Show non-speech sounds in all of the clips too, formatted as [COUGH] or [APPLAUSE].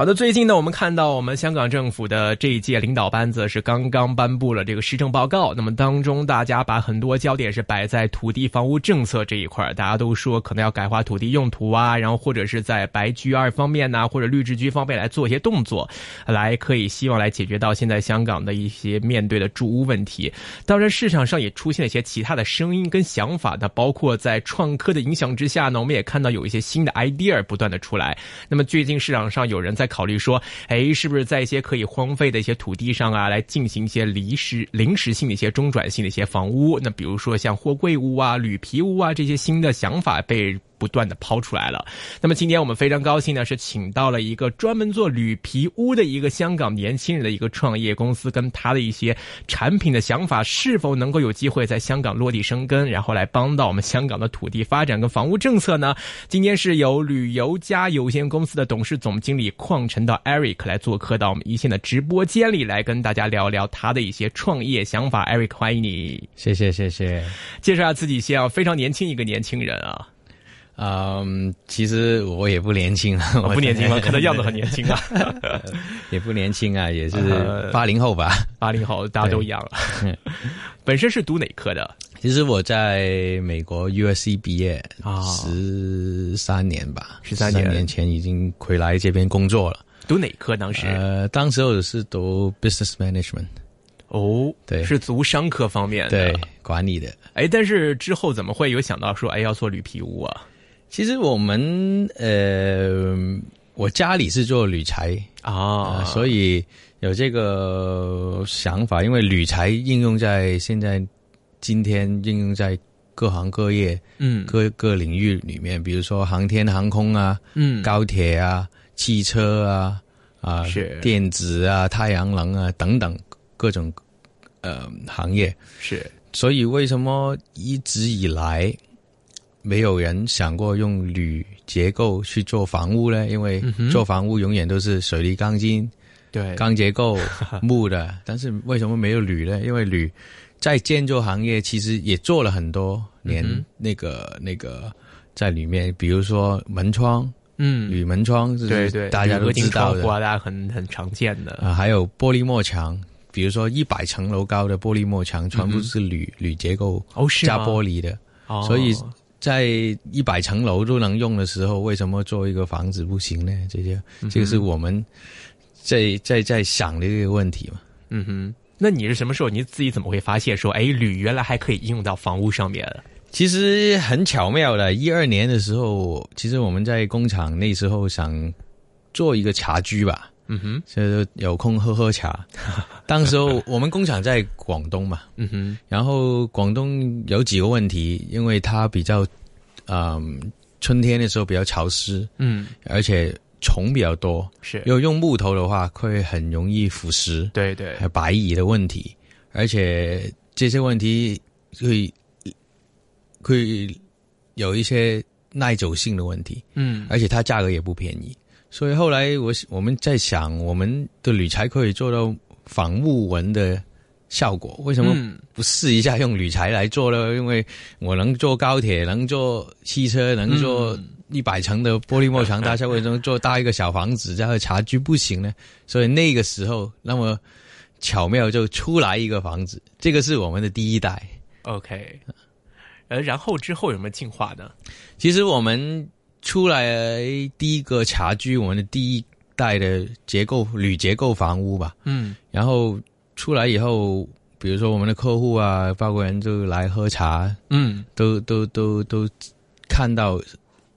好的，最近呢，我们看到我们香港政府的这一届领导班子是刚刚颁布了这个施政报告。那么当中，大家把很多焦点是摆在土地房屋政策这一块儿，大家都说可能要改划土地用途啊，然后或者是在白居二方面呐，或者绿置居方面来做一些动作，来可以希望来解决到现在香港的一些面对的住屋问题。当然，市场上也出现了一些其他的声音跟想法的，包括在创科的影响之下呢，我们也看到有一些新的 idea 不断的出来。那么最近市场上有人。在考虑说，哎，是不是在一些可以荒废的一些土地上啊，来进行一些临时、临时性的一些中转性的一些房屋？那比如说像货柜屋啊、铝皮屋啊这些新的想法被。不断的抛出来了。那么今天我们非常高兴呢，是请到了一个专门做铝皮屋的一个香港年轻人的一个创业公司，跟他的一些产品的想法是否能够有机会在香港落地生根，然后来帮到我们香港的土地发展跟房屋政策呢？今天是由旅游家有限公司的董事总经理邝晨到 Eric 来做客到我们一线的直播间里来跟大家聊聊他的一些创业想法。Eric，欢迎你，谢谢谢谢。介绍下自己先啊，非常年轻一个年轻人啊。嗯，其实我也不年轻我，不年轻吗？可能样子很年轻啊，[LAUGHS] 也不年轻啊，也是八零后吧，八零后大家都一样了。本身是读哪科的？其实我在美国 USC 毕业啊，十三年吧，十三年前已经回来这边工作了。读哪科当时？呃，当时我是读 Business Management。哦，对，是读商科方面的，对，管理的。哎，但是之后怎么会有想到说，哎，要做铝皮屋啊？其实我们呃，我家里是做铝材啊，所以有这个想法。因为铝材应用在现在今天应用在各行各业，嗯，各各领域里面，比如说航天航空啊，嗯，高铁啊，汽车啊，啊，是电子啊，太阳能啊等等各种呃行业是。所以为什么一直以来？没有人想过用铝结构去做房屋呢？因为做房屋永远都是水泥钢筋，对，钢结构 [LAUGHS] 木的。但是为什么没有铝呢？因为铝在建筑行业其实也做了很多年，那个那个在里面，比如说门窗，嗯，铝门窗，对对，大家都知道的，大家很很常见的啊。还有玻璃幕墙，比如说一百层楼高的玻璃幕墙，全部是铝铝结构加玻璃的，所以。在一百层楼都能用的时候，为什么做一个房子不行呢？这些，这个是我们在在在想的一个问题嘛。嗯哼，那你是什么时候你自己怎么会发现说，哎，铝原来还可以应用到房屋上面？其实很巧妙的，一二年的时候，其实我们在工厂那时候想做一个茶居吧。嗯哼，所以就有空喝喝茶。[LAUGHS] 当时候我们工厂在广东嘛，嗯哼，然后广东有几个问题，因为它比较，嗯，春天的时候比较潮湿，嗯，而且虫比较多，是，要用木头的话会很容易腐蚀，对对，还有白蚁的问题，而且这些问题会会有一些耐久性的问题，嗯，而且它价格也不便宜。所以后来我我们在想，我们的铝材可以做到仿木纹的效果，为什么不试一下用铝材来做呢？因为我能坐高铁，能坐汽车，能坐一百层的玻璃幕墙大厦，为什么做大一个小房子然后茶具不行呢？所以那个时候，那么巧妙就出来一个房子，这个是我们的第一代。OK，呃，然后之后有没有进化呢？其实我们。出来第一个茶居，我们的第一代的结构铝结构房屋吧。嗯，然后出来以后，比如说我们的客户啊，法国人就来喝茶，嗯，都都都都看到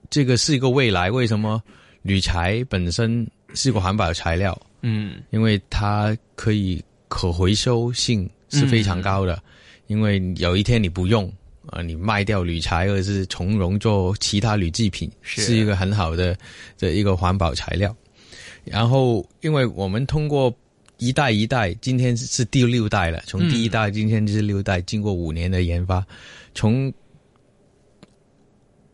这个是一个未来。为什么铝材本身是个环保材料？嗯，因为它可以可回收性是非常高的，因为有一天你不用。啊，你卖掉铝材，或者是从容做其他铝制品，是。一个很好的的一个环保材料。然后，因为我们通过一代一代，今天是第六代了，从第一代今天就是六代，经过五年的研发，从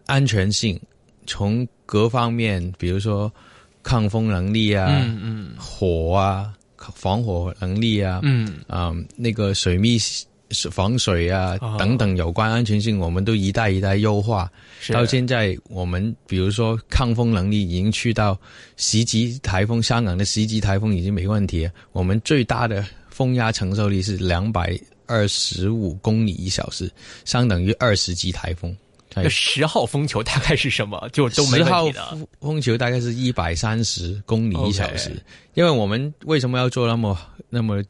安全性，从各方面，比如说抗风能力啊，嗯嗯，火啊，防火能力啊，嗯。啊，那个水密防水啊等等有关安全性，我们都一代一代优化。到现在，我们比如说抗风能力已经去到十级台风，香港的十级台风已经没问题。我们最大的风压承受力是两百二十五公里一小时，相等于二十级台风。十号风球大概是什么？就都没问题的。风球大概是一百三十公里一小时。因为我们为什么要做那么那么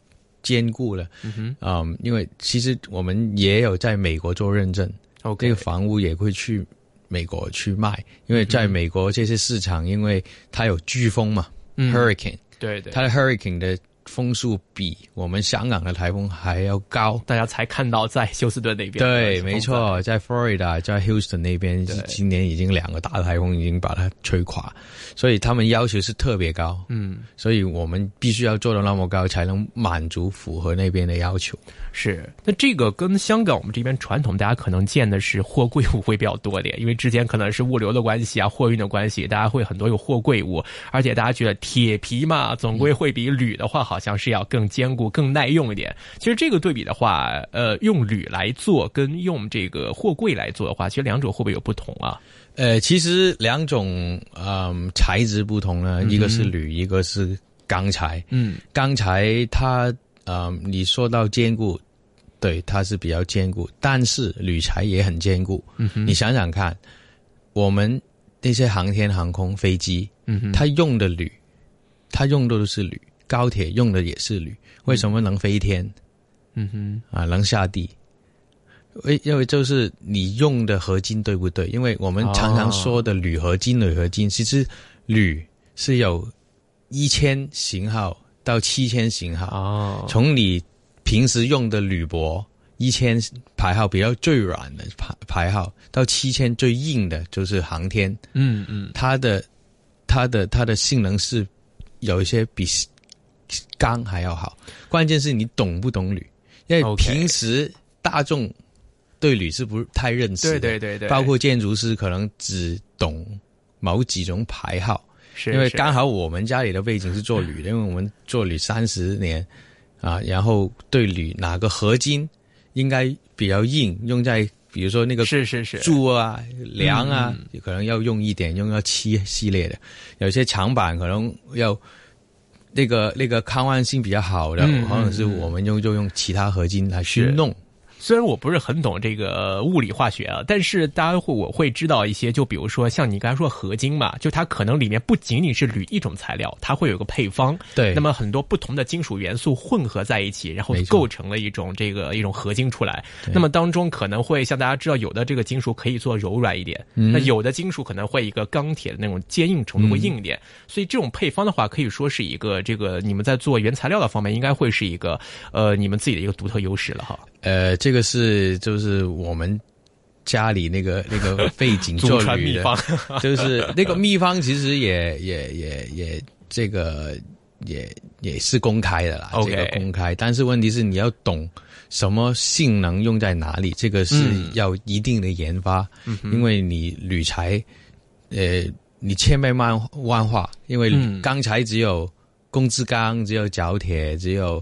坚固了？嗯哼，啊因为其实我们也有在美国做认证。OK，这个房屋也会去美国去卖，因为在美国这些市场，因为它有飓风嘛，hurricane，对对，它的 hurricane 的。风速比我们香港的台风还要高，大家才看到在休斯顿那边。对，没错，在 Florida，在 Houston 那边，今年已经两个大台风已经把它吹垮，所以他们要求是特别高。嗯，所以我们必须要做到那么高，才能满足符合那边的要求。是，那这个跟香港我们这边传统，大家可能见的是货柜物会比较多点，因为之前可能是物流的关系啊，货运的关系，大家会很多有货柜物，而且大家觉得铁皮嘛，总归会比铝的话，好像是要更坚固、更耐用一点。其实这个对比的话，呃，用铝来做跟用这个货柜来做的话，其实两种会不会有不同啊？呃，其实两种嗯材质不同呢，一个是铝，一个是钢材。嗯，钢材它。呃，你说到坚固，对，它是比较坚固，但是铝材也很坚固。嗯哼，你想想看，我们那些航天航空飞机，嗯哼，它用的铝，它用的都是铝，高铁用的也是铝，为什么能飞天？嗯哼，啊，能下地？为因为就是你用的合金对不对？因为我们常常说的铝合金，铝合金，其实铝是有一千型号。到七千型号哦，从你平时用的铝箔一千排号比较最软的排排号，到七千最硬的就是航天，嗯嗯，它的它的它的性能是有一些比钢还要好，关键是你懂不懂铝，因为平时大众对铝是不太认识，对对对对，包括建筑师可能只懂某几种牌号。因为刚好我们家里的背景是做铝的，[LAUGHS] 因为我们做铝三十年，啊，然后对铝哪个合金应该比较硬，用在比如说那个是是是。柱啊、梁啊，可能要用一点，用到七系列的，有些墙板可能要那个那个抗弯性比较好的，可能是我们用就用其他合金来去弄。虽然我不是很懂这个物理化学啊，但是大家会我会知道一些，就比如说像你刚才说合金嘛，就它可能里面不仅仅是铝一种材料，它会有个配方，对，那么很多不同的金属元素混合在一起，然后构成了一种这个一种合金出来。那么当中可能会像大家知道，有的这个金属可以做柔软一点，那有的金属可能会一个钢铁的那种坚硬程度会硬一点。所以这种配方的话，可以说是一个这个你们在做原材料的方面，应该会是一个呃你们自己的一个独特优势了哈。呃，这个是就是我们家里那个 [LAUGHS] 那个背景做铝的，[LAUGHS] 就是那个秘方，其实也也也也这个也也是公开的啦，这个公开。但是问题是你要懂什么性能用在哪里，这个是要一定的研发，因为你铝材，呃，你千变万万化，因为钢材只有工字钢，只有角铁，只有。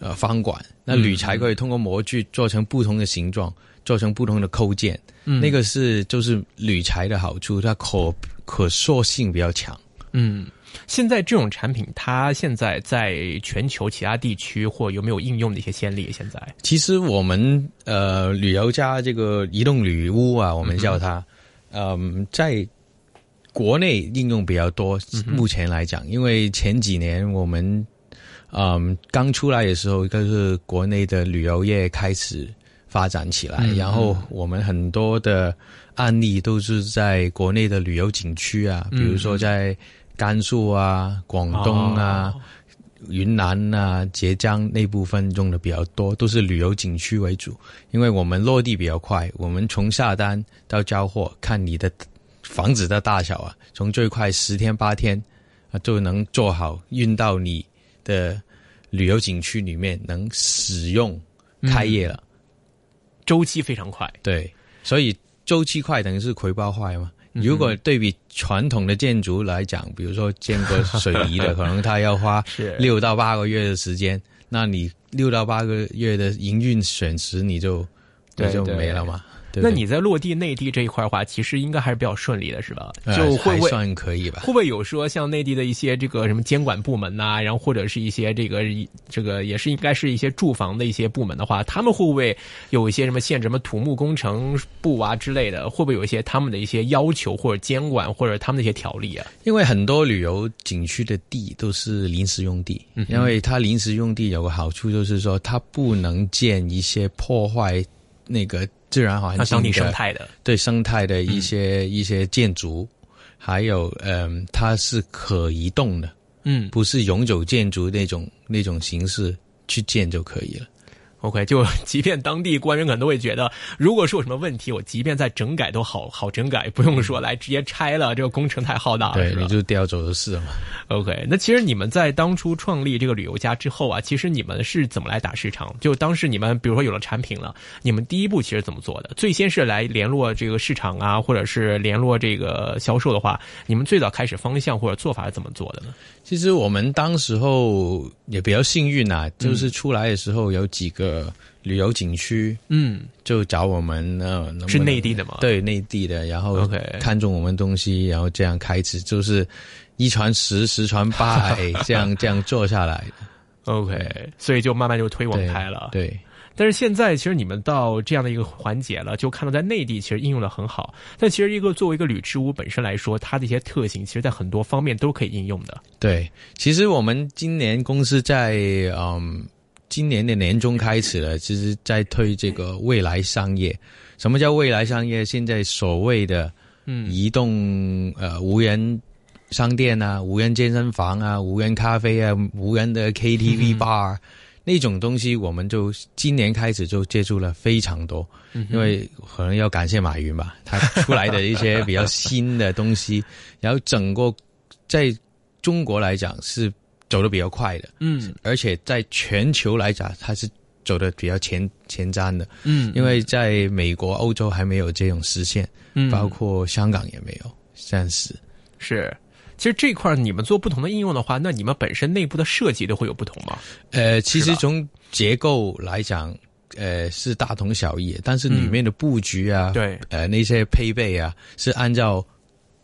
呃，方管那铝材可以通过模具做成不同的形状，做成不同的扣件。嗯，那个是就是铝材的好处，它可可塑性比较强。嗯，现在这种产品，它现在在全球其他地区或有没有应用的一些先例？现在其实我们呃旅游家这个移动旅屋啊，我们叫它，嗯，在国内应用比较多。目前来讲，因为前几年我们。嗯，刚出来的时候，就是国内的旅游业开始发展起来，然后我们很多的案例都是在国内的旅游景区啊，比如说在甘肃啊、广东啊、云南啊、浙江那部分用的比较多，都是旅游景区为主，因为我们落地比较快，我们从下单到交货，看你的房子的大小啊，从最快十天八天啊就能做好运到你。的旅游景区里面能使用开业了，周期非常快。对，所以周期快等于是回报快嘛。如果对比传统的建筑来讲，比如说建个水泥的，[LAUGHS] 可能它要花六到八个月的时间，那你六到八个月的营运损失你就你就没了嘛。那你在落地内地这一块的话，其实应该还是比较顺利的，是吧？就会不会算可以吧？会不会有说像内地的一些这个什么监管部门呐，然后或者是一些这个这个也是应该是一些住房的一些部门的话，他们会不会有一些什么限制，什么土木工程部啊之类的？会不会有一些他们的一些要求或者监管或者他们的一些条例啊？因为很多旅游景区的地都是临时用地，因为它临时用地有个好处就是说它不能建一些破坏那个。自然环境、当地生态的对生态的一些一些建筑，还有嗯，它是可移动的，嗯，不是永久建筑那种那种形式去建就可以了。OK，就 [LAUGHS] 即便当地官员可能都会觉得，如果是有什么问题，我即便再整改都好好整改，不用说来直接拆了，这个工程太浩大了，对，你就调走的事嘛。OK，那其实你们在当初创立这个旅游家之后啊，其实你们是怎么来打市场？就当时你们比如说有了产品了，你们第一步其实怎么做的？最先是来联络这个市场啊，或者是联络这个销售的话，你们最早开始方向或者做法是怎么做的呢？其实我们当时候也比较幸运啊，就是出来的时候有几个。呃，旅游景区，嗯，就找我们，呃，是内地的吗？对，内地的，然后看中我们东西，然后这样开始，就是一传十，十传百，这样 [LAUGHS] 这样做下来的。OK，所以就慢慢就推广开了。对，但是现在其实你们到这样的一个环节了，就看到在内地其实应用的很好。但其实一个作为一个旅之屋本身来说，它的一些特性，其实在很多方面都可以应用的。对，其实我们今年公司在嗯。今年的年中开始了，其实在推这个未来商业。什么叫未来商业？现在所谓的嗯，移动呃无人商店啊，无人健身房啊，无人咖啡啊，无人的 KTV bar 那种东西，我们就今年开始就接触了非常多。因为可能要感谢马云吧，他出来的一些比较新的东西，[LAUGHS] 然后整个在中国来讲是。走的比较快的，嗯，而且在全球来讲，它是走的比较前前瞻的，嗯，因为在美国、欧洲还没有这种实现，嗯，包括香港也没有，暂时。是。其实这块你们做不同的应用的话，那你们本身内部的设计都会有不同吗？呃，其实从结构来讲，呃，是大同小异，但是里面的布局啊，对，呃，那些配备啊，是按照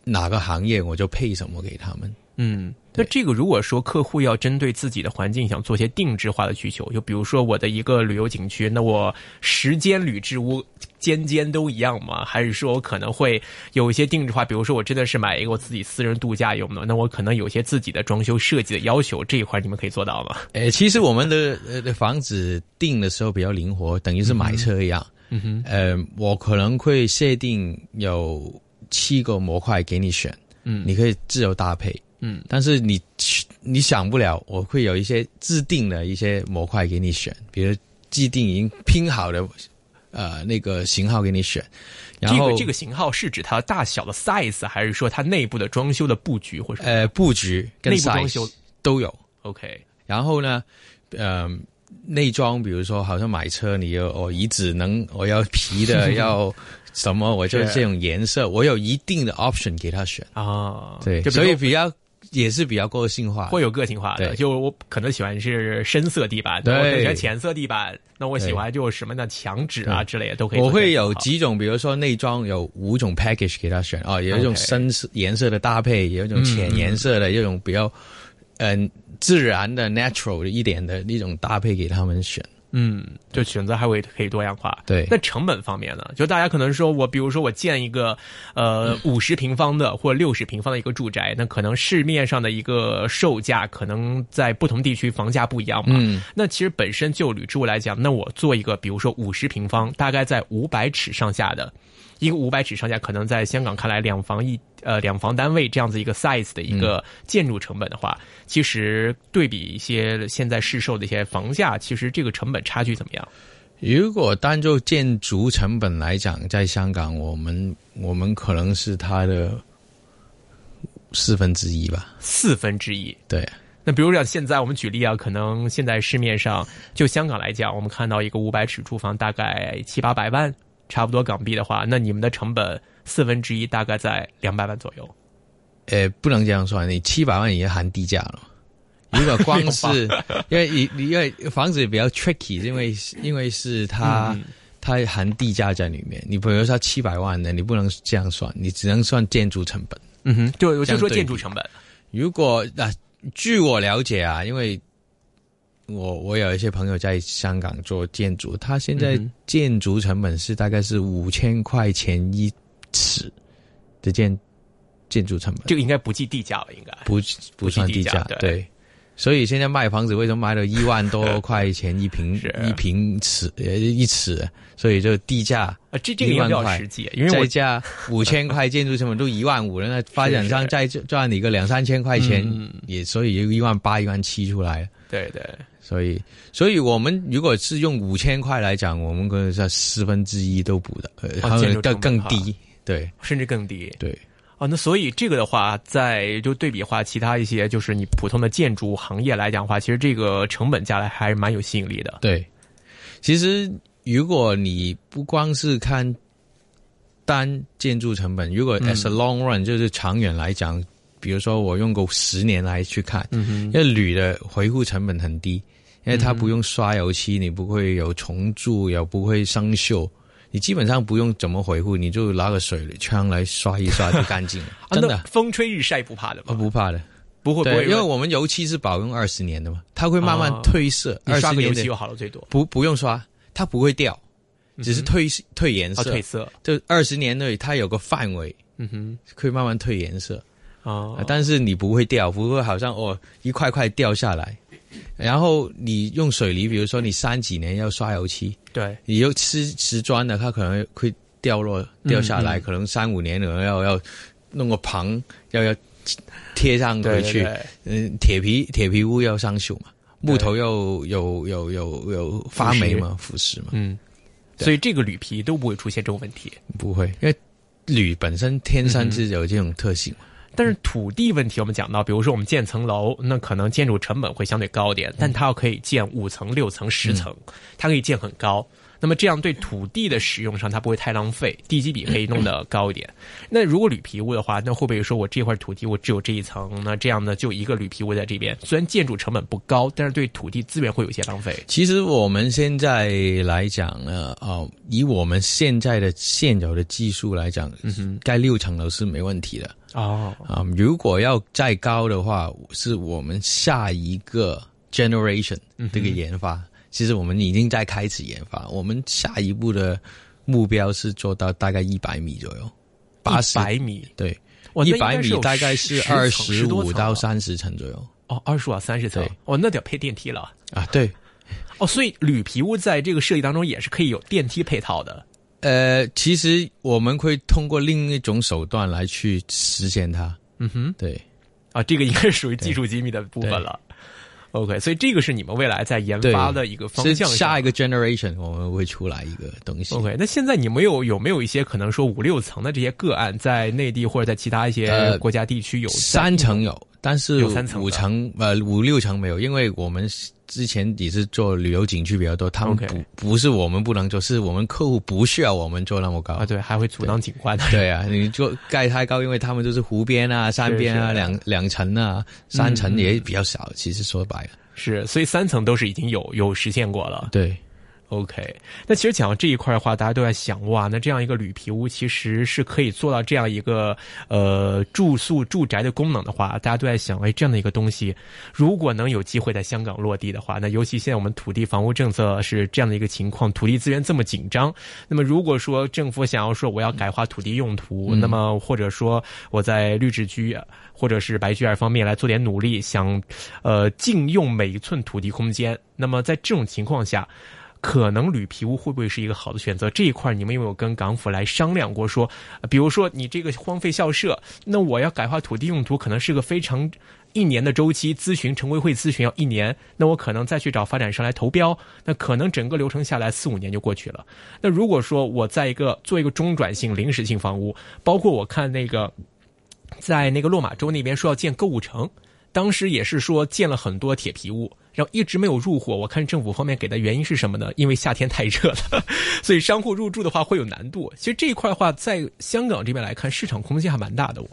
哪个行业我就配什么给他们，嗯。那这个如果说客户要针对自己的环境想做些定制化的需求，就比如说我的一个旅游景区，那我十间旅之屋间间都一样吗？还是说我可能会有一些定制化？比如说我真的是买一个我自己私人度假用的，那我可能有些自己的装修设计的要求，这一块你们可以做到吗？诶，其实我们的呃房子定的时候比较灵活，等于是买车一样。嗯哼，呃，我可能会设定有七个模块给你选，嗯，你可以自由搭配。嗯，但是你你想不了，我会有一些制定的一些模块给你选，比如既定已经拼好的呃那个型号给你选。然后这个型号是指它大小的 size，还是说它内部的装修的布局或者呃布局跟内部装修都有？OK。然后呢，呃，内装比如说好像买车，你有哦椅子能我要皮的 [LAUGHS] 要。什么？我就是这种颜色，我有一定的 option 给他选啊。对，所以比较也是比较个性化，会有个性化的。就我可能喜欢是深色地板，对，喜欢浅色地板。那我喜欢就什么的墙纸啊之类的都可以。我会有几种，比如说内装有五种 package 给他选啊，有一种深色颜色的搭配，有一种浅颜色的，有一种比较嗯自然的 natural 一点的那种搭配给他们选。嗯，就选择还会可以多样化。对，那成本方面呢？就大家可能说我，比如说我建一个呃五十平方的或六十平方的一个住宅，那可能市面上的一个售价可能在不同地区房价不一样嘛。嗯，那其实本身就铝住来讲，那我做一个，比如说五十平方，大概在五百尺上下的。一个五百尺上下，可能在香港看来两房一呃两房单位这样子一个 size 的一个建筑成本的话，其实对比一些现在市售的一些房价，其实这个成本差距怎么样？如果单就建筑成本来讲，在香港，我们我们可能是它的四分之一吧。四分之一，对。那比如讲，现在我们举例啊，可能现在市面上就香港来讲，我们看到一个五百尺住房大概七八百万。差不多港币的话，那你们的成本四分之一大概在两百万左右。呃，不能这样算，你七百万已经含地价了，如果光是 [LAUGHS] 因为你因为房子比较 tricky，因为因为是它、嗯它含地价在里面。你比如说七百万的，你不能这样算，你只能算建筑成本。嗯哼，就我就说建筑成本，如果啊，据我了解啊，因为我我有一些朋友在香港做建筑，他现在建筑成本是大概是五千块钱一尺的建建筑成本，这个应该不计地价了，应该。不不算地价，对。所以现在卖房子为什么卖到 [LAUGHS] 一万多块钱一平是一平尺呃一尺？所以就地价啊，这这个也比1万块较实际，因为我再加五千块建筑成本都一万五了，那发展商再赚你个两三千块钱，嗯也所以一万八、一万七出来了。对对，所以，所以我们如果是用五千块来讲，我们可能在四分之一都补的，呃，哦还有更更低。对甚至更低。对，哦，那所以这个的话，在就对比的话，其他一些就是你普通的建筑行业来讲的话，其实这个成本价来还是蛮有吸引力的。对，其实如果你不光是看单建筑成本，如果嗯 as a long run，、就是长远来讲，比如说我用个十年来去看，嗯因为铝的维护成本很低，因为它不用刷油漆，你不会有虫蛀，也不会生锈。你基本上不用怎么维护，你就拿个水枪来刷一刷就干净了，[LAUGHS] 啊，真的那风吹日晒不怕的我吗？不怕的。不会不，会，因为我们油漆是保用二十年的嘛，它会慢慢哦褪色，你刷20年的个油漆就好了，最多不不用刷，它不会掉，只是褪褪颜啊，色。褪色。就二十年内，它有个范围，嗯哼，可以慢慢褪颜色。哦啊，但是你不会掉，不会好像哦一块块掉下来。然后你用水泥，比如说你三几年要刷油漆，对，你又吃瓷砖的，它可能会掉落掉下来，嗯。可能三五年可能要要弄个棚，要要贴上回去。嗯，铁皮铁皮屋要生锈嘛，木头又有有有有发霉嘛，腐蚀。嘛，嗯，所以这个铝皮都不会出现这种问题。不会，因为铝本身天生是有这种特性嘛。但是土地问题，我们讲到，比如说我们建层楼，那可能建筑成本会相对高点，但它要可以建五层、六层、十层，它可以建很高。那么这样对土地的使用上，它不会太浪费，地基比可以弄得高一点。那如果铝皮屋的话，那会不会说我这块土地我只有这一层，那这样呢就一个铝皮屋在这边，虽然建筑成本不高，但是对土地资源会有一些浪费。其实我们现在来讲呢，哦，以我们现在的现有的技术来讲，嗯哼，盖六层楼是没问题的哦，啊、如果要再高的话，是我们下一个 generation 这个研发，其实我们已经在开始研发。我们下一步的目标是做到大概一百米左右，八十百米，对，哇一百米大概是十二十五到三十层左右哦，二十五到三十层，哦，那得配电梯了。啊，对。哦，所以铝皮屋在这个设计当中也是可以有电梯配套的。呃，其实我们会通过另一种手段来去实现它。嗯哼，对，啊，这个应该是属于技术机密的部分了。OK，所以这个是你们未来在研发的一个方向。下一个 generation 我们会出来一个东西。OK，那现在你们有有没有一些可能说五六层的这些个案，在内地或者在其他一些呃国家地区有在三层有，但是有三层五层呃五六层没有，因为我们之前也是做旅游景区比较多，他们不不是我们不能做，是我们客户不需要我们做那么高。啊，对，还会阻挡景观的。[LAUGHS] 对啊，你做盖太高，因为他们都是湖边啊、山边啊，是两两层啊，三层嗯也比较少。其实说白了，是，所以三层都是已经有有实现过了。对。OK，那其实讲到这一块的话，大家都在想，哇，那这样一个铝皮屋其实是可以做到这样一个呃住宿住宅的功能的话，大家都在想，哎，这样的一个东西，如果能有机会在香港落地的话，那尤其现在我们土地房屋政策是这样的一个情况，土地资源这么紧张，那么如果说政府想要说我要改划土地用途，那么或者说我在绿置居或者是白居二方面来做点努力，想呃禁用每一寸土地空间，那么在这种情况下。可能铝皮屋会不会是一个好的选择？这一块你们有没有跟港府来商量过说？比如说你这个荒废校舍，那我要改划土地用途，可能是个非常一年的周期，咨询城规会咨询要一年，那我可能再去找发展商来投标，那可能整个流程下来四五年就过去了。那如果说我在一个做一个中转性临时性房屋，包括我看那个在那个落马洲那边说要建购物城。当时也是说建了很多铁皮屋，然后一直没有入伙。我看政府方面给的原因是什么呢？因为夏天太热了，所以商户入住的话会有难度。其实这一块的话，在香港这边来看，市场空间还蛮大的。我，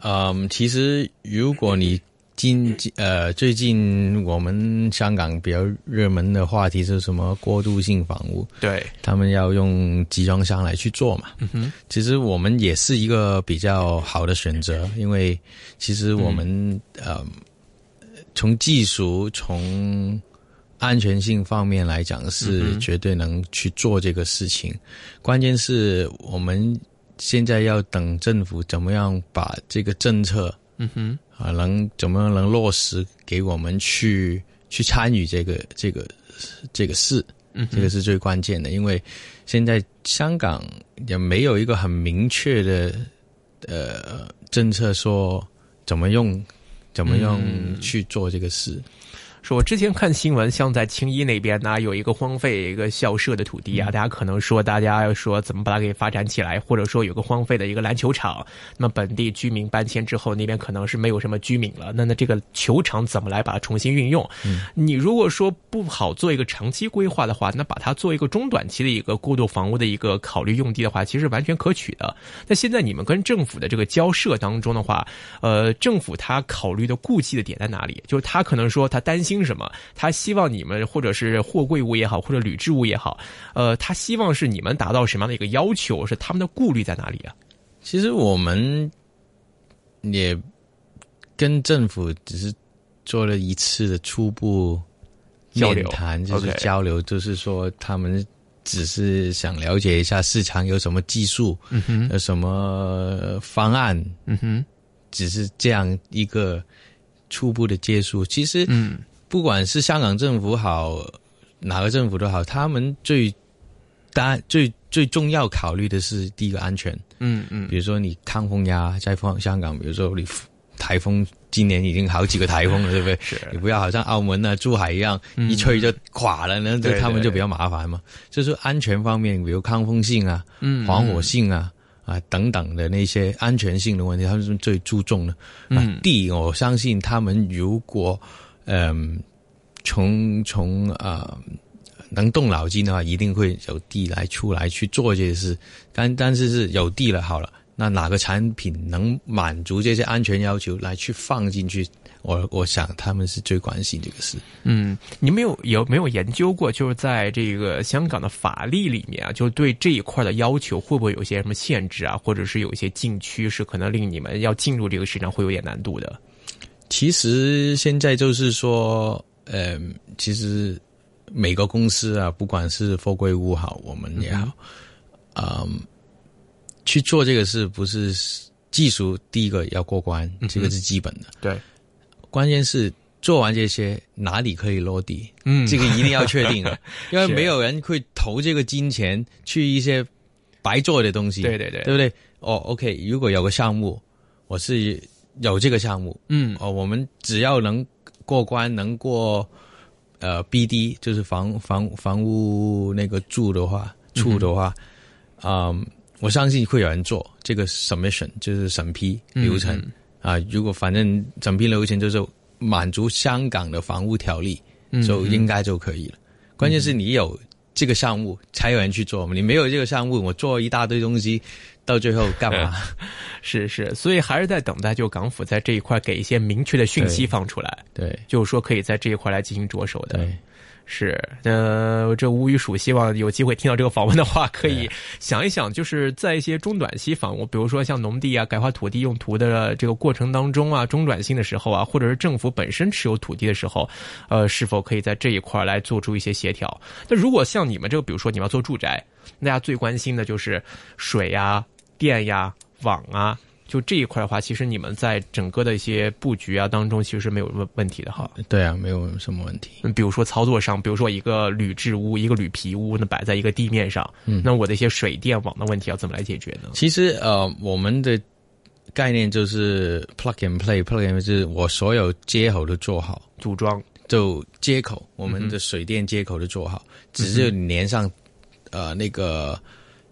嗯，其实如果你近呃，最近我们香港比较热门的话题是什么？过渡性房屋，对他们要用集装箱来去做嘛。嗯哼，其实我们也是一个比较好的选择，因为其实我们呃，从技术从安全性方面来讲，是绝对能去做这个事情。关键是我们现在要等政府怎么样把这个政策。嗯哼，啊，能怎么能落实给我们去去参与这个这个这个事？嗯，这个是最关键的，因为现在香港也没有一个很明确的呃政策说怎么用怎么用去做这个事。说，我之前看新闻，像在青衣那边呢，有一个荒废一个校舍的土地啊，大家可能说，大家要说怎么把它给发展起来，或者说有个荒废的一个篮球场，那么本地居民搬迁之后，那边可能是没有什么居民了，那那这个球场怎么来把它重新运用？你如果说不好做一个长期规划的话，那把它做一个中短期的一个过渡房屋的一个考虑用地的话，其实完全可取的。那现在你们跟政府的这个交涉当中的话，呃，政府他考虑的顾忌的点在哪里？就是他可能说他担心。什么？他希望你们，或者是货柜屋也好，或者铝制屋也好，呃，他希望是你们达到什么样的一个要求？是他们的顾虑在哪里啊？其实我们也跟政府只是做了一次的初步交流谈，就是交流，就是说他们只是想了解一下市场有什么技术，嗯哼，有什么方案，嗯哼，只是这样一个初步的接触。其实，嗯。不管是香港政府好，哪个政府都好，他们最大最最重要考虑的是第一个安全。嗯嗯，比如说你抗风压在放香港，比如说你台风今年已经好几个台风了，[LAUGHS] 对不对？是你不要好像澳门啊、珠海一样，一吹就垮了，那对他们就比较麻烦嘛。就是安全方面，比如抗风性啊、防火性啊啊等等的那些安全性的问题，他们是最注重的。嗯，地我相信他们如果。嗯，从从啊，能动脑筋的话，一定会有地来出来去做这些事。但但是是有地了，好了，那哪个产品能满足这些安全要求来去放进去？我我想他们是最关心这个事。嗯，你没有有没有研究过？就是在这个香港的法律里面啊，就对这一块的要求会不会有些什么限制啊？或者是有一些禁区是可能令你们要进入这个市场会有点难度的？其实现在就是说，呃，其实每个公司啊，不管是富贵屋好，我们也好，嗯，去做这个事，不是技术第一个要过关，这个是基本的。对，关键是做完这些，哪里可以落地？嗯，这个一定要确定啊，[LAUGHS] 因为没有人会投这个金钱去一些白做的东西。对对对，对不对？哦，OK，如果有个项目，我是。有这个项目，嗯，哦，我们只要能过关，能过呃 BD，就是房房房屋那个住的话，处的话，嗯，我相信会有人做这个 submission，就是审批流程。啊。如果反正审批流程就是满足香港的房屋条例，就应该就可以了。关键是你有这个项目，才有人去做嘛。你没有这个项目，我做一大堆东西。到最后干嘛？[LAUGHS] 是是，所以还是在等待，就港府在这一块给一些明确的讯息放出来。对，就是说可以在这一块来进行着手的。对，是。呃，这吴宇蜀希望有机会听到这个访问的话，可以想一想，就是在一些中短期房屋，比如说像农地啊、改划土地用途的这个过程当中啊，中转性的时候啊，或者是政府本身持有土地的时候，呃，是否可以在这一块来做出一些协调？那如果像你们这个，比如说你们要做住宅，大家最关心的就是水呀。电呀，网啊，就这一块的话，其实你们在整个的一些布局啊当中，其实是没有问问题的哈。对啊，没有什么问题。比如说操作上，比如说一个铝制屋，一个铝皮屋，那摆在一个地面上，那我的一些水电网的问题要怎么来解决呢？其实呃，我们的概念就是 plug and play，plug and play 就是我所有接口都做好，组装就接口，我们的水电接口都做好，只是连上呃那个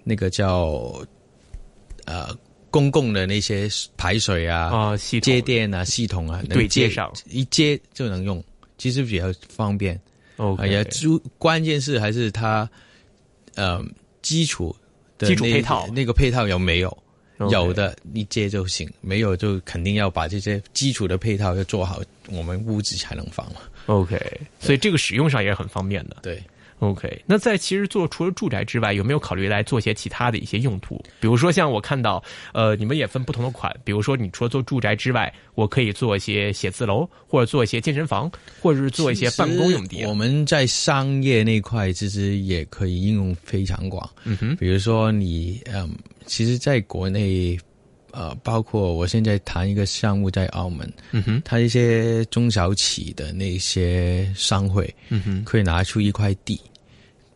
那个叫。呃，公共的那些排水啊、啊接电啊、系统啊，对接上一接就能用，其实比较方便。哦，也主关键是还是它呃基础的基础配套那个配套有没有？有的一接就行，没有就肯定要把这些基础的配套要做好，我们屋子才能放嘛。OK，所以这个使用上也很方便的。对。OK，那在其实做除了住宅之外，有没有考虑来做些其他的一些用途？比如说像我看到，呃，你们也分不同的款，比如说你除了做住宅之外，我可以做一些写字楼，或者做一些健身房，或者是做一些办公用地。我们在商业那块其实也可以应用非常广。嗯哼，比如说你，嗯，其实在国内，呃，包括我现在谈一个项目在澳门，嗯哼，他一些中小企的那些商会，嗯哼，可以拿出一块地。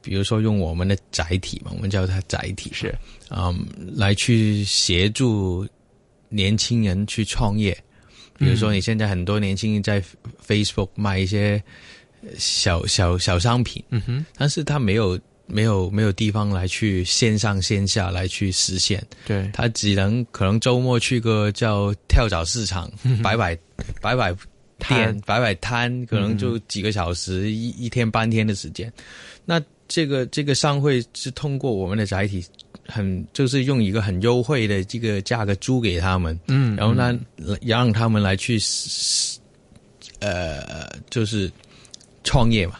比如说用我们的载体嘛，我们叫它载体。是，嗯，来去协助年轻人去创业。比如说你现在很多年轻人在 Facebook 卖一些小小小商品，嗯哼，但是他没有没有没有地方来去线上线下来去实现，对。他只能可能周末去个叫跳蚤市场摆摆摆摆摊。摆摆摊，可能就几个小时一一天半天的时间，那。这个这个商会是通过我们的载体，很就是用一个很优惠的这个价格租给他们，嗯，然后呢，让他们来去，呃，就是创业嘛。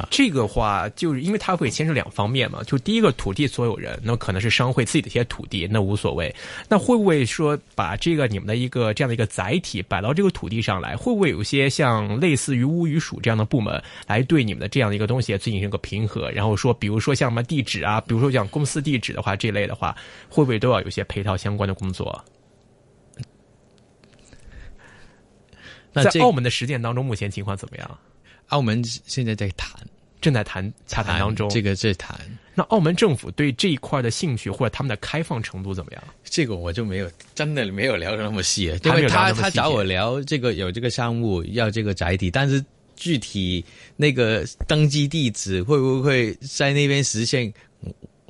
啊，这个话就是因为它会牵涉两方面嘛，就第一个土地所有人，那可能是商会自己的一些土地，那无所谓。那会不会说把这个你们的一个这样的一个载体摆到这个土地上来，会不会有一些像类似于屋宇署这样的部门来对你们的这样的一个东西进行一个平和？然后说，比如说像什么地址啊，比如说像公司地址的话，这类的话，会不会都要有些配套相关的工作？在澳门的实践当中，目前情况怎么样？澳门现在在谈，正在谈洽谈当中。这个在谈。那澳门政府对这一块的兴趣或者他们的开放程度怎么样？这个我就没有真的没有聊的那么细，因为他他找我聊这个有这个项目要这个载体，但是具体那个登记地址会不会在那边实现，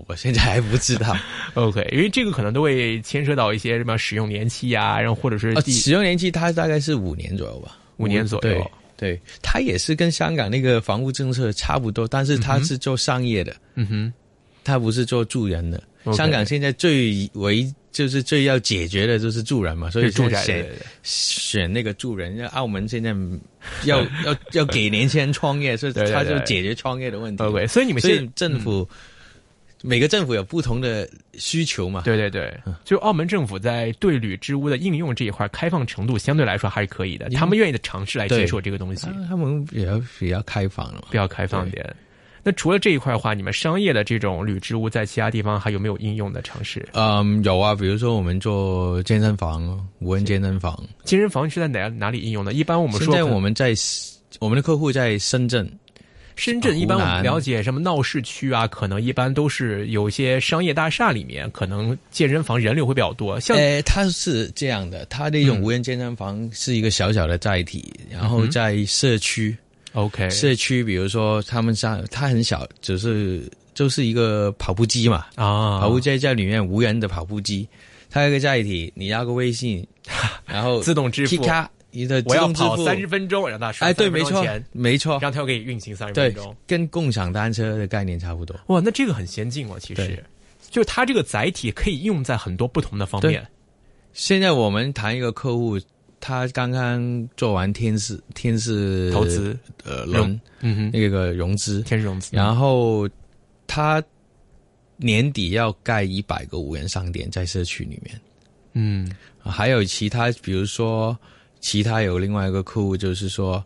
我现在还不知道。[LAUGHS] OK，因为这个可能都会牵涉到一些什么使用年期啊，然后或者是使用年期，它大概是五年左右吧，五年左右。对，他也是跟香港那个房屋政策差不多，但是他是做商业的，嗯哼，他不是做住人的。香港现在最为就是最要解决的就是住人嘛，所以选选那个住人。澳门现在要 [LAUGHS] 要要给年轻人创业，所以他就解决创业的问题。OK，所以你们现在政府。每个政府有不同的需求嘛？对对对，就澳门政府在对铝织屋的应用这一块开放程度相对来说还是可以的，他们愿意的尝试来接受这个东西，他们也要比较开放了，比较开放一点。那除了这一块的话，你们商业的这种铝织屋在其他地方还有没有应用的尝试？嗯，有啊，比如说我们做健身房，无人健身房。健身房是在哪哪里应用的？一般我们说，现在我们在我们的客户在深圳。深圳一般我们了解什么闹市区啊，可能一般都是有一些商业大厦里面，可能健身房人流会比较多。像，呃，它是这样的，它那种无人健身房是一个小小的载体，然后在社区，OK，社区比如说他们上，它很小，只是就是一个跑步机嘛，啊，跑步机在里面无人的跑步机，它一个载体，你要个微信，[LAUGHS] 然后自动支付。你的我要跑三十分钟，让他哎，对，没错，没错，让他可以运行三十分钟，跟共享单车的概念差不多。哇，那这个很先进哦，其实，就它这个载体可以用在很多不同的方面。现在我们谈一个客户，他刚刚做完天使天使投资。呃轮，嗯哼，那个融资。天使融资，然后他年底要盖一百个无人商店在社区里面，嗯，还有其他，比如说。其他有另外一个客户，就是说，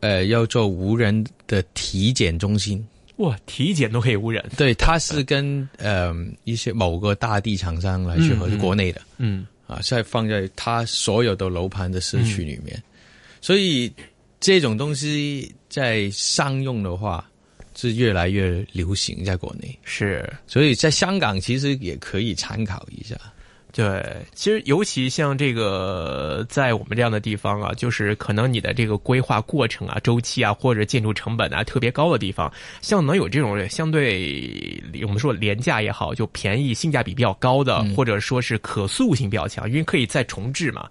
呃，要做无人的体检中心。哇，体检都可以无人？对，他是跟呃一些某个大地厂商来去合作，国内的，嗯，啊，现在放在他所有的楼盘的社区里面，所以这种东西在商用的话是越来越流行，在国内。是，所以在香港其实也可以参考一下。对，其实尤其像这个，在我们这样的地方啊，就是可能你的这个规划过程啊、周期啊，或者建筑成本啊特别高的地方，像能有这种相对我们说廉价也好，就便宜、性价比比较高的，或者说是可塑性比较强，因为可以再重置嘛，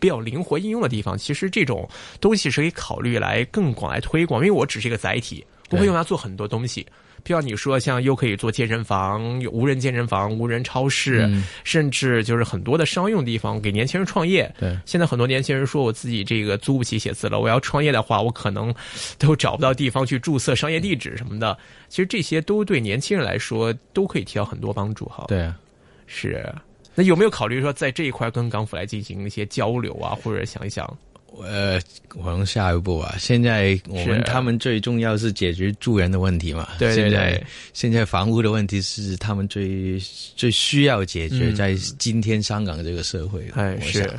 比较灵活应用的地方，其实这种东西是可以考虑来更广来推广。因为我只是一个载体，不会用它做很多东西。比如你说像又可以做健身房、有无人健身房、无人超市，甚至就是很多的商用地方给年轻人创业。对，现在很多年轻人说我自己这个租不起写字楼，我要创业的话，我可能都找不到地方去注册商业地址什么的。其实这些都对年轻人来说都可以提到很多帮助哈。对啊，是。那有没有考虑说在这一块跟港府来进行一些交流啊，或者想一想？呃，我们下一步啊。现在我们他们最重要是解决住人的问题嘛。对对对。现在房屋的问题是他们最最需要解决，在今天香港这个社会。哎，是。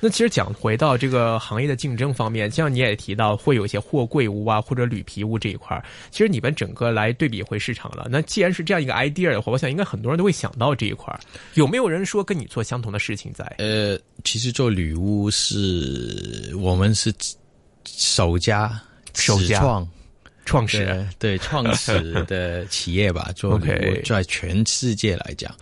那其实讲回到这个行业的竞争方面，像你也提到会有一些货柜屋啊或者铝皮屋这一块其实你们整个来对比回市场了。那既然是这样一个 idea 的话，我想应该很多人都会想到这一块有没有人说跟你做相同的事情在？呃，其实做铝屋是我们是首家首家创创始对创始的企业吧，做铝屋 [LAUGHS] 在全世界来讲，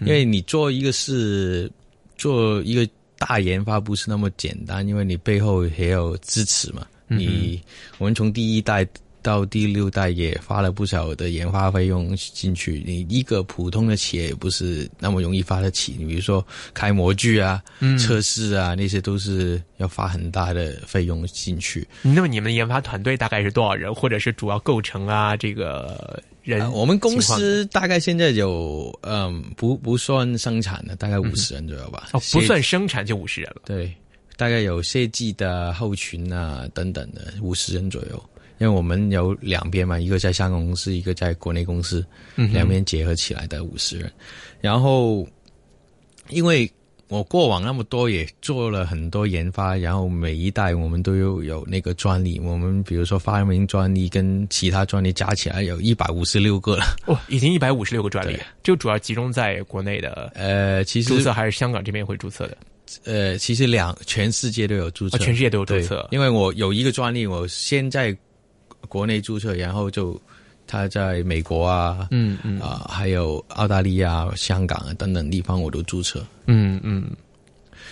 因为你做一个是做一个。大研发不是那么简单，因为你背后也有支持嘛。你我们从第一代到第六代也花了不少的研发费用进去。你一个普通的企业也不是那么容易发得起。你比如说开模具啊、测试啊，那些都是要花很大的费用进去。那么你们研发团队大概是多少人，或者是主要构成啊？这个？人，我们公司大概现在有，嗯，不不算生产的，大概五十人左右吧。哦，不算生产就五十人了。对，大概有设计的、后群啊等等的五十人左右。因为我们有两边嘛，一个在香港公司，一个在国内公司，两边结合起来的五十人。然后，因为。我过往那么多也做了很多研发，然后每一代我们都有有那个专利。我们比如说发明专利跟其他专利加起来有一百五十六个了。哇，已经一百五十六个专利，就主要集中在国内的。呃，其实注册还是香港这边会注册的。呃，其实两全世界都有注册，全世界都有注册。因为我有一个专利，我先在国内注册，然后就。他在美国啊，嗯嗯啊，还有澳大利亚、香港啊等等地方，我都注册。嗯嗯，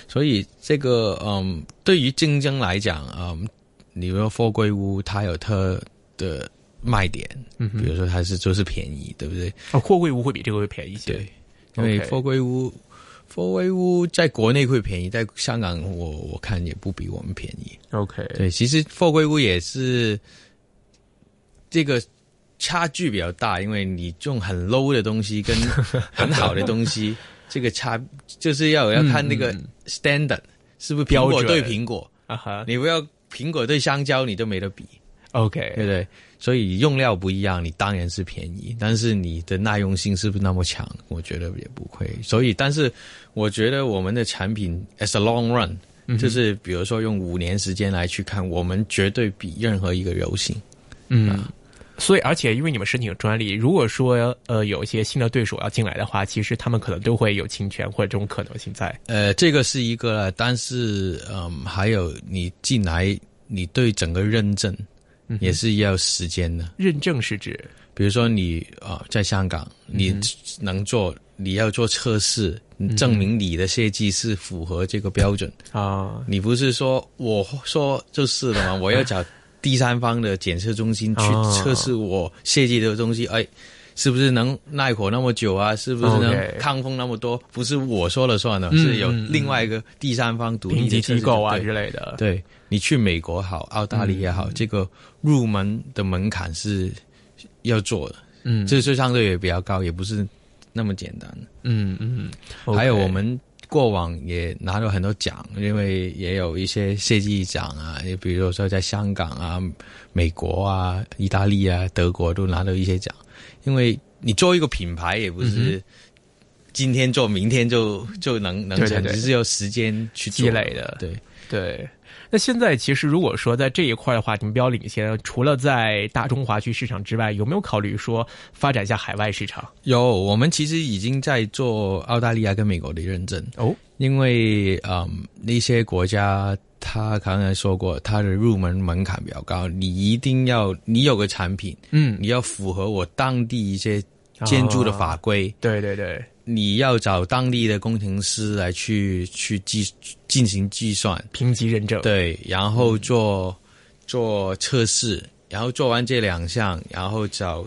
所以这个嗯，对于竞争来讲嗯，你说货柜屋它有它的卖点，嗯，比如说它是就是便宜，对不对？哦，货柜屋会比这个会便宜一些，对，因为货柜屋货柜屋在国内会便宜，在香港我我看也不比我们便宜。OK，对，其实货柜屋也是这个。差距比较大，因为你用很 low 的东西跟 [LAUGHS] 很好的东西，这个差就是要要看那个 standard 是不是苹果对苹果啊哈，你不要苹果对香蕉，你都没得比，OK 对不对？所以用料不一样，你当然是便宜，但是你的耐用性是不是那么强？我觉得也不会。所以，但是我觉得我们的产品 as a long run，就是比如说用五年时间来去看，我们绝对比任何一个柔性，嗯。所以，而且因为你们申请专利，如果说呃有一些新的对手要进来的话，其实他们可能都会有侵权或者这种可能性在。呃，这个是一个，但是嗯，还有你进来，你对整个认证也是要时间的。认证是指，比如说你啊，在香港你能做，你要做测试，证明你的设计是符合这个标准啊。你不是说我说就是了吗？我要找。第三方的检测中心去测试我设计的东西，哎，是不是能耐火那么久啊？是不是能抗风那么多？不是我说了算的，是有另外一个第三方独立的机构啊之类的。对你去美国好，澳大利亚好，这个入门的门槛是要做的，嗯，这这相对也比较高，也不是那么简单。嗯嗯，还有我们。过往也拿了很多奖，因为也有一些设计奖啊，也比如说在香港啊、美国啊、意大利啊、德国都拿到一些奖。因为你做一个品牌，也不是今天做，明天就就能能成，只是有时间去积累的。对对。那现在其实如果说在这一块的话，你们比较领先，除了在大中华区市场之外，有没有考虑说发展一下海外市场？有，我们其实已经在做澳大利亚跟美国的认证哦。因为嗯，那些国家他刚才说过，他的入门门槛比较高，你一定要你有个产品，嗯，你要符合我当地一些建筑的法规。对对对。你要找当地的工程师来去去计进行计算、评级认证，对，然后做做测试，然后做完这两项，然后找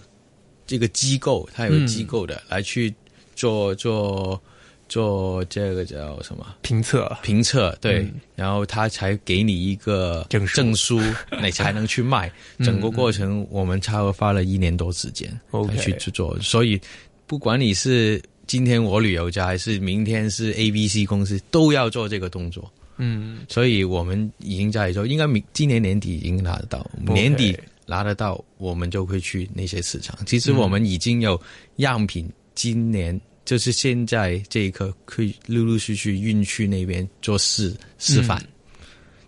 这个机构，它有机构的、来去做做做这个叫什么？评测？评测对，然后他才给你一个证书。证书，你才能去卖。[LAUGHS] 整个过程我们差不多花了一年多时间来去去做，所以不管你是今天我旅游家，还是明天是 A B C 公司，都要做这个动作。嗯，所以我们已经在做，应该明今年年底已经拿得到。年底拿得到，我们就会去那些市场。其实我们已经有样品，今年就是现在这一刻，可以陆陆续续运去那边做示示范，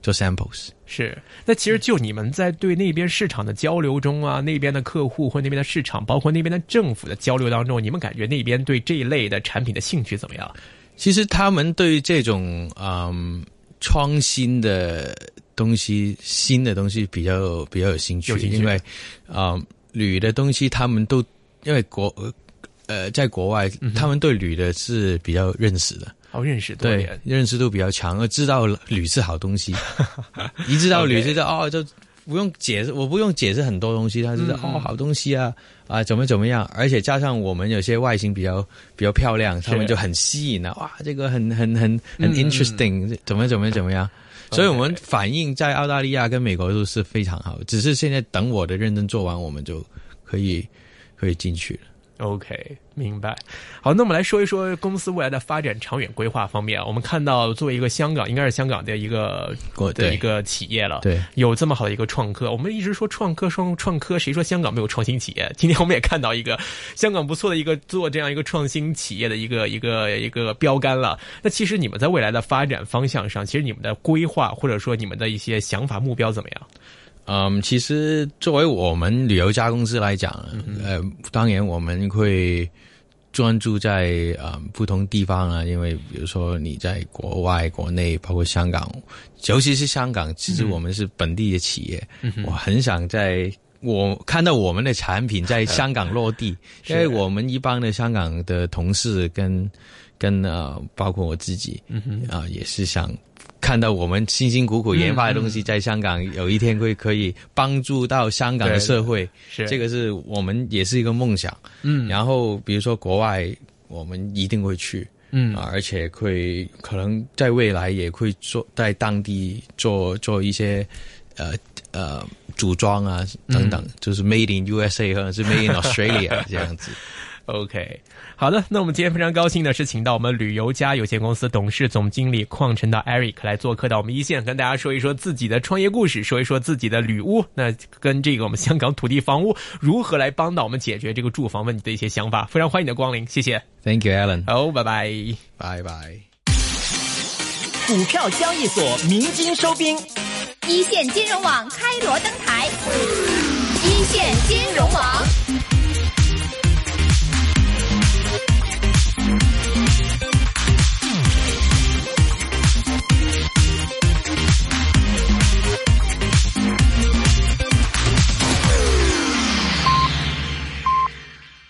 做 samples。是。那其实就你们在对那边市场的交流中啊，那边的客户或那边的市场，包括那边的政府的交流当中，你们感觉那边对这一类的产品的兴趣怎么样？其实他们对这种嗯创新的东西、新的东西比较比较有兴趣，有兴趣因为啊、铝的东西他们都因为国呃在国外，他们对铝的是比较认识的，好认识多对，认识度比较强，而知道铝是好东西，[LAUGHS] 一知道铝 OK 知道哦就。不用解释，我不用解释很多东西，他知道、嗯哦，好东西啊啊，怎么怎么样，而且加上我们有些外形比较比较漂亮，他们就很吸引了，哇，这个很很很很嗯 interesting，、怎么怎么怎么样，所以我们反应在澳大利亚跟美国都是非常好，只是现在等我的认真做完，我们就可以可以进去了。OK，明白。好，那我们来说一说公司未来的发展长远规划方面啊。我们看到，作为一个香港，应该是香港的一个一个企业了，对，有这么好的一个创科。我们一直说创科，创创科，谁说香港没有创新企业？今天我们也看到一个香港不错的一个做这样一个创新企业的一个一个一个标杆了。那其实你们在未来的发展方向上，其实你们的规划或者说你们的一些想法目标怎么样？嗯，其实作为我们旅游家公司来讲，呃，当然我们会专注在呃不同地方啊，因为比如说你在国外、国内，包括香港，尤其是香港，其实我们是本地的企业，我很想在。我看到我们的产品在 [LAUGHS] 香港落地，因为我们一帮的香港的同事跟跟呃，包括我自己，啊、也是想看到我们辛辛苦苦研发的东西，在香港有一天会可以帮助到香港的社会，是这个是我们也是一个梦想。嗯然后比如说国外，我们一定会去。嗯啊，而且会可能在未来也会做在当地做做一些呃呃组装啊等等，就是 Made in USA 或者是 Made in Australia 这样子。[LAUGHS] OK，好的，那我们今天非常高兴的是，请到我们旅游家有限公司董事总经理邝晨的 Eric 来做客到我们一线，跟大家说一说自己的创业故事，说一说自己的旅屋，那跟这个我们香港土地房屋如何来帮到我们解决这个住房问题的一些想法。非常欢迎你的光临，谢谢。Thank you, Alan。好，拜拜。拜拜。股票交易所鸣金收兵，一线金融网开锣登台，一线金融网。